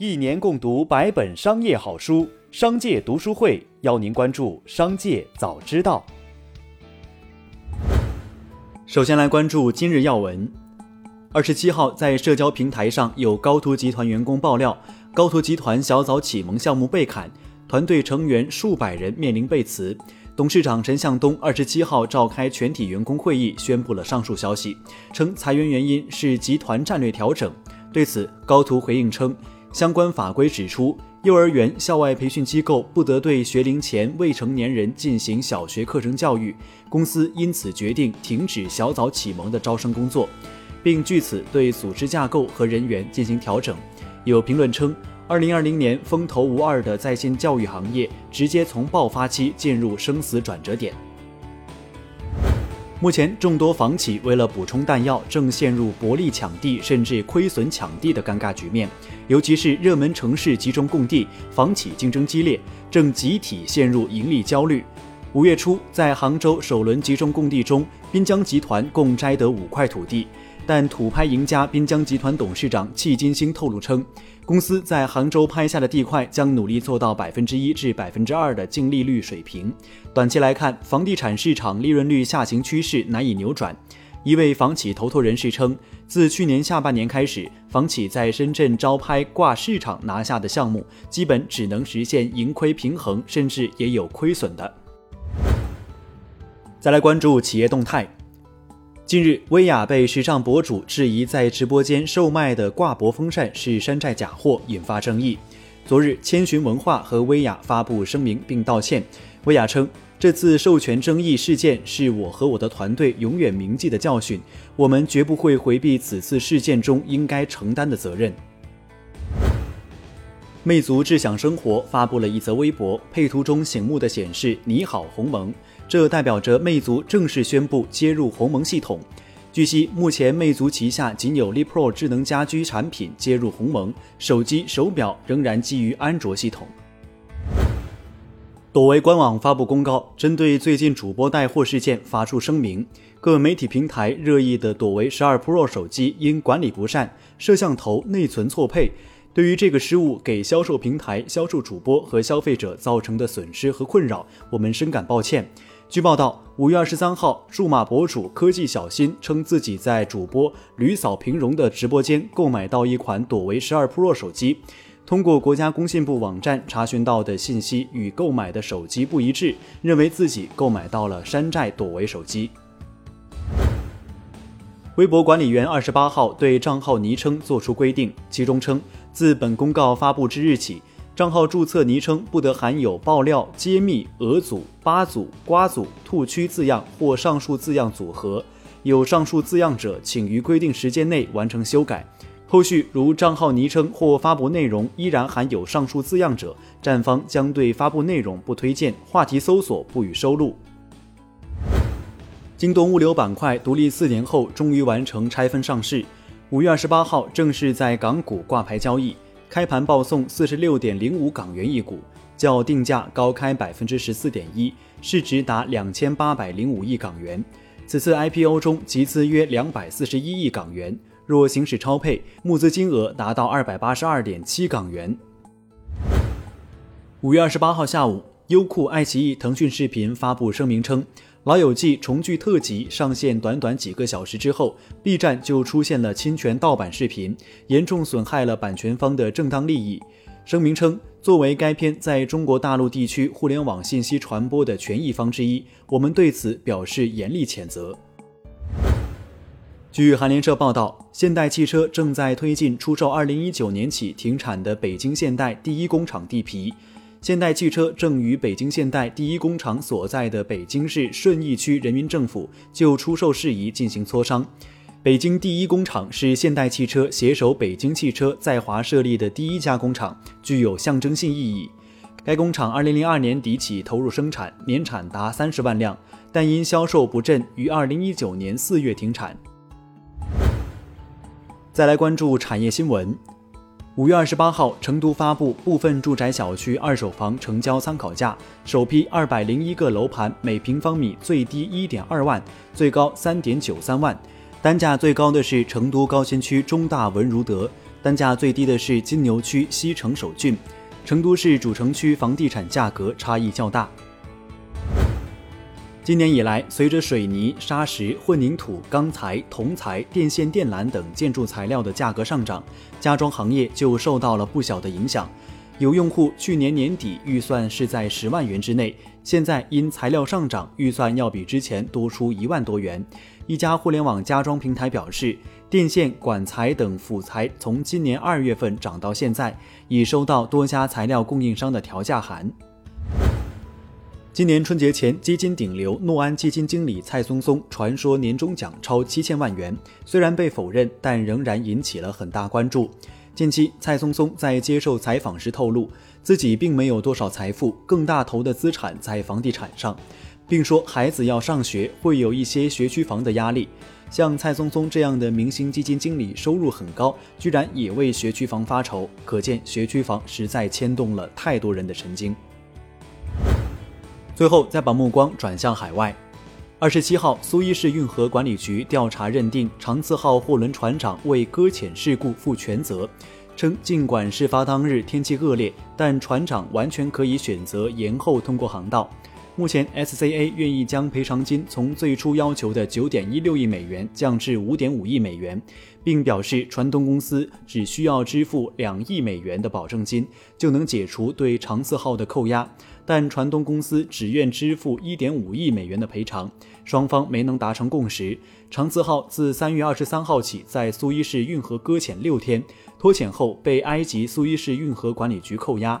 一年共读百本商业好书，商界读书会邀您关注商界早知道。首先来关注今日要闻。二十七号，在社交平台上有高途集团员工爆料，高途集团小早启蒙项目被砍，团队成员数百人面临被辞。董事长陈向东二十七号召开全体员工会议，宣布了上述消息，称裁员原因是集团战略调整。对此，高途回应称。相关法规指出，幼儿园、校外培训机构不得对学龄前未成年人进行小学课程教育。公司因此决定停止小早启蒙的招生工作，并据此对组织架构和人员进行调整。有评论称，二零二零年风头无二的在线教育行业直接从爆发期进入生死转折点。目前，众多房企为了补充弹药，正陷入薄利抢地甚至亏损抢地的尴尬局面。尤其是热门城市集中供地，房企竞争激烈，正集体陷入盈利焦虑。五月初，在杭州首轮集中供地中，滨江集团共摘得五块土地。但土拍赢家滨江集团董事长戚金星透露称，公司在杭州拍下的地块将努力做到百分之一至百分之二的净利率水平。短期来看，房地产市场利润率下行趋势难以扭转。一位房企头头人士称，自去年下半年开始，房企在深圳招拍挂市场拿下的项目，基本只能实现盈亏平衡，甚至也有亏损的。再来关注企业动态。近日，薇娅被时尚博主质疑在直播间售卖的挂脖风扇是山寨假货，引发争议。昨日，千寻文化和薇娅发布声明并道歉。薇娅称，这次授权争议事件是我和我的团队永远铭记的教训，我们绝不会回避此次事件中应该承担的责任。魅族智享生活发布了一则微博，配图中醒目的显示“你好，鸿蒙”。这代表着魅族正式宣布接入鸿蒙系统。据悉，目前魅族旗下仅有 Li Pro 智能家居产品接入鸿蒙，手机、手表仍然基于安卓系统。朵唯官网发布公告，针对最近主播带货事件发出声明：各媒体平台热议的朵唯十二 Pro 手机因管理不善，摄像头内存错配，对于这个失误给销售平台、销售主播和消费者造成的损失和困扰，我们深感抱歉。据报道，五月二十三号，数码博主科技小新称自己在主播吕扫平荣的直播间购买到一款朵唯十二 Pro 手机，通过国家工信部网站查询到的信息与购买的手机不一致，认为自己购买到了山寨朵唯手机。微博管理员二十八号对账号昵称作出规定，其中称，自本公告发布之日起。账号注册昵称不得含有爆料、揭秘、俄组、八组、瓜组、兔区字样或上述字样组合，有上述字样者，请于规定时间内完成修改。后续如账号昵称或发布内容依然含有上述字样者，站方将对发布内容不推荐、话题搜索不予收录。京东物流板块独立四年后终于完成拆分上市，五月二十八号正式在港股挂牌交易。开盘报送四十六点零五港元一股，较定价高开百分之十四点一，市值达两千八百零五亿港元。此次 IPO 中集资约两百四十一亿港元，若行使超配，募资金额达到二百八十二点七港元。五月二十八号下午，优酷、爱奇艺、腾讯视频发布声明称。《老友记》重聚特辑上线短短几个小时之后，B 站就出现了侵权盗版视频，严重损害了版权方的正当利益。声明称，作为该片在中国大陆地区互联网信息传播的权益方之一，我们对此表示严厉谴责。据韩联社报道，现代汽车正在推进出售2019年起停产的北京现代第一工厂地皮。现代汽车正与北京现代第一工厂所在的北京市顺义区人民政府就出售事宜进行磋商。北京第一工厂是现代汽车携手北京汽车在华设立的第一家工厂，具有象征性意义。该工厂2002年底起投入生产，年产达三十万辆，但因销售不振，于2019年4月停产。再来关注产业新闻。五月二十八号，成都发布部分住宅小区二手房成交参考价，首批二百零一个楼盘每平方米最低一点二万，最高三点九三万，单价最高的是成都高新区中大文如德，单价最低的是金牛区西城首郡，成都市主城区房地产价格差异较大。今年以来，随着水泥、砂石、混凝土、钢材、铜材、电线电缆等建筑材料的价格上涨，家装行业就受到了不小的影响。有用户去年年底预算是在十万元之内，现在因材料上涨，预算要比之前多出一万多元。一家互联网家装平台表示，电线、管材等辅材从今年二月份涨到现在，已收到多家材料供应商的调价函。今年春节前，基金顶流诺安基金经理蔡松松传说年终奖超七千万元，虽然被否认，但仍然引起了很大关注。近期，蔡松松在接受采访时透露，自己并没有多少财富，更大头的资产在房地产上，并说孩子要上学，会有一些学区房的压力。像蔡松松这样的明星基金经理，收入很高，居然也为学区房发愁，可见学区房实在牵动了太多人的神经。最后，再把目光转向海外。二十七号，苏伊士运河管理局调查认定长次号货轮船长为搁浅事故负全责，称尽管事发当日天气恶劣，但船长完全可以选择延后通过航道。目前，SCA 愿意将赔偿金从最初要求的九点一六亿美元降至五点五亿美元，并表示船东公司只需要支付两亿美元的保证金，就能解除对长次号的扣押。但船东公司只愿支付一点五亿美元的赔偿，双方没能达成共识。长次号自三月二十三号起在苏伊士运河搁浅六天，脱潜后被埃及苏伊士运河管理局扣押。